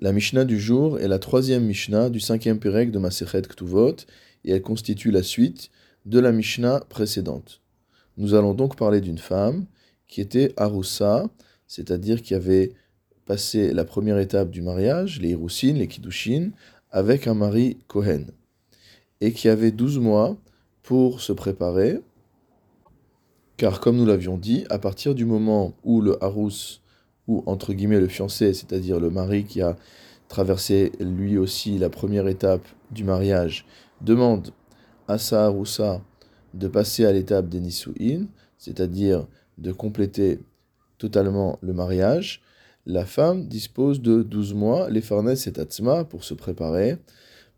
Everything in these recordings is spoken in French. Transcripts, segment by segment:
La Mishnah du jour est la troisième Mishnah du cinquième Pérec de Masechet Ktuvot et elle constitue la suite de la Mishnah précédente. Nous allons donc parler d'une femme qui était Arusa, c'est-à-dire qui avait passé la première étape du mariage, les Hirusin, les Kiddushin, avec un mari Kohen, et qui avait 12 mois pour se préparer, car comme nous l'avions dit, à partir du moment où le Harus ou entre guillemets le fiancé, c'est-à-dire le mari qui a traversé lui aussi la première étape du mariage, demande à sa Aroussa de passer à l'étape des Nisu'in, c'est-à-dire de compléter totalement le mariage, la femme dispose de 12 mois, les farnes et tatsma, pour se préparer,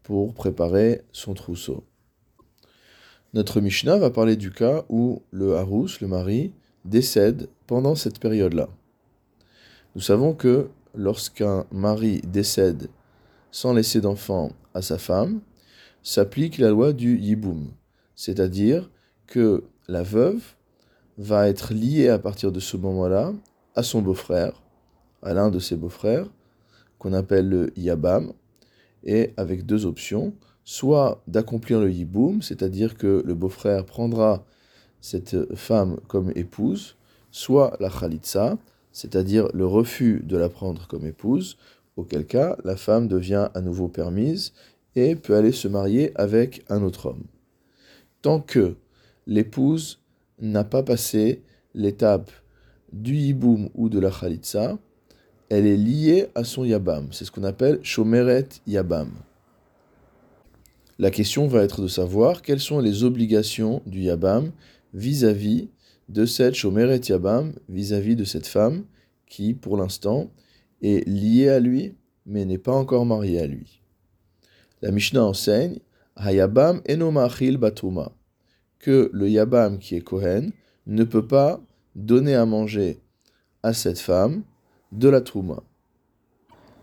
pour préparer son trousseau. Notre Mishnah va parler du cas où le Harous, le mari, décède pendant cette période-là. Nous savons que lorsqu'un mari décède sans laisser d'enfant à sa femme, s'applique la loi du yiboum, c'est-à-dire que la veuve va être liée à partir de ce moment-là à son beau-frère, à l'un de ses beaux-frères, qu'on appelle le yabam, et avec deux options, soit d'accomplir le yiboum, c'est-à-dire que le beau-frère prendra cette femme comme épouse, soit la khalitsa, c'est-à-dire le refus de la prendre comme épouse, auquel cas la femme devient à nouveau permise et peut aller se marier avec un autre homme. Tant que l'épouse n'a pas passé l'étape du yiboum ou de la khalitsa, elle est liée à son yabam. C'est ce qu'on appelle shomeret yabam. La question va être de savoir quelles sont les obligations du yabam vis-à-vis de cette Shomeret Yabam vis-à-vis de cette femme qui, pour l'instant, est liée à lui, mais n'est pas encore mariée à lui. La Mishnah enseigne Hayabam enomachil batuma que le Yabam qui est Kohen ne peut pas donner à manger à cette femme de la Trouma.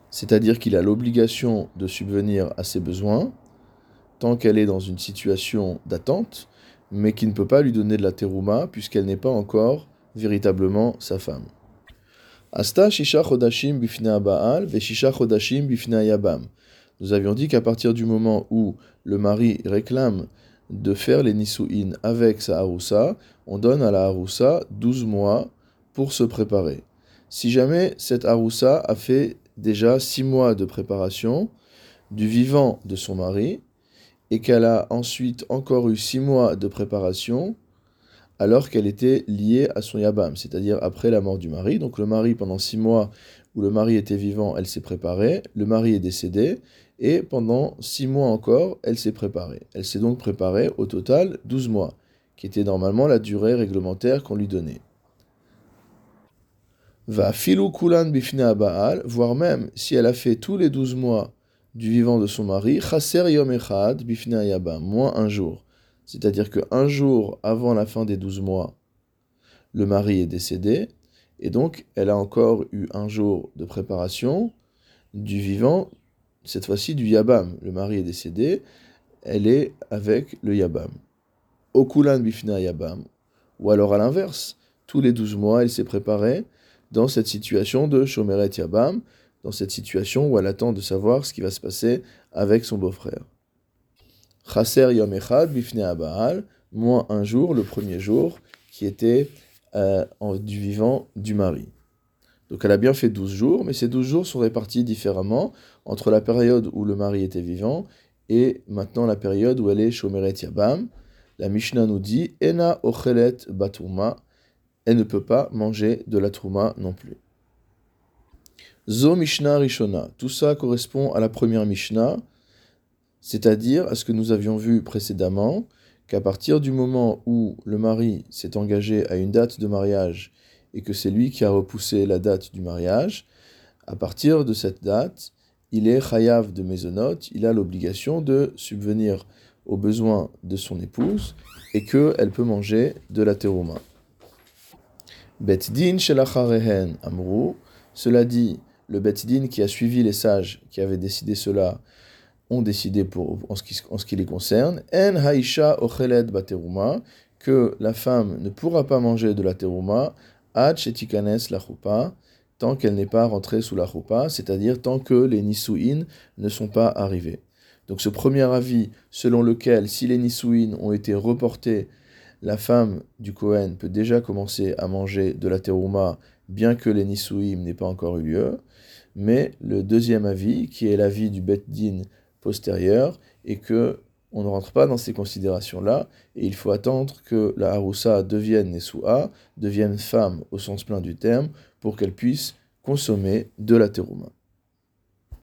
C'est-à-dire qu'il a l'obligation de subvenir à ses besoins tant qu'elle est dans une situation d'attente, mais qui ne peut pas lui donner de la terouma puisqu'elle n'est pas encore véritablement sa femme. Yabam. Nous avions dit qu'à partir du moment où le mari réclame de faire les nisuin avec sa haroussa, on donne à la haroussa 12 mois pour se préparer. Si jamais cette haroussa a fait déjà 6 mois de préparation du vivant de son mari, et qu'elle a ensuite encore eu six mois de préparation alors qu'elle était liée à son yabam, c'est-à-dire après la mort du mari. Donc le mari, pendant six mois où le mari était vivant, elle s'est préparée, le mari est décédé, et pendant six mois encore, elle s'est préparée. Elle s'est donc préparée au total 12 mois, qui était normalement la durée réglementaire qu'on lui donnait. Va filou kulan bifne baal, voire même si elle a fait tous les 12 mois du vivant de son mari, chaser yom echad bifna yabam, moins un jour. C'est-à-dire qu'un jour avant la fin des douze mois, le mari est décédé, et donc elle a encore eu un jour de préparation du vivant, cette fois-ci du yabam. Le mari est décédé, elle est avec le yabam. Okulan yabam. Ou alors à l'inverse, tous les douze mois, elle s'est préparée dans cette situation de shomeret yabam, dans cette situation où elle attend de savoir ce qui va se passer avec son beau-frère. Chaser Yom Echad Bifne Abaal, moins un jour, le premier jour, qui était euh, du vivant du mari. Donc elle a bien fait 12 jours, mais ces 12 jours sont répartis différemment entre la période où le mari était vivant et maintenant la période où elle est Shomeret Yabam. La Mishnah nous dit Ena Ochelet Batuma, elle ne peut pas manger de la Trouma non plus. Zo Mishnah Rishona. Tout ça correspond à la première Mishnah, c'est-à-dire à ce que nous avions vu précédemment, qu'à partir du moment où le mari s'est engagé à une date de mariage et que c'est lui qui a repoussé la date du mariage, à partir de cette date, il est chayav de mésonote, il a l'obligation de subvenir aux besoins de son épouse et qu'elle peut manger de la terouma. Bet din amru, cela dit, le Betidin qui a suivi les sages qui avaient décidé cela ont décidé pour, en, ce qui, les concerne, en haisha ocheled bateruma, que la femme ne pourra pas manger de la teruma, ad shetikanes la tant qu'elle n'est pas rentrée sous la roupa, c'est-à-dire tant que les Nisuin ne sont pas arrivés. Donc ce premier avis selon lequel si les Nisuin ont été reportés, la femme du Kohen peut déjà commencer à manger de la terouma bien que les Nisuim n'aient pas encore eu lieu. Mais le deuxième avis, qui est l'avis du Bet Din postérieur, est que on ne rentre pas dans ces considérations-là, et il faut attendre que la Haroussa devienne Nesua, devienne femme au sens plein du terme, pour qu'elle puisse consommer de la terouma.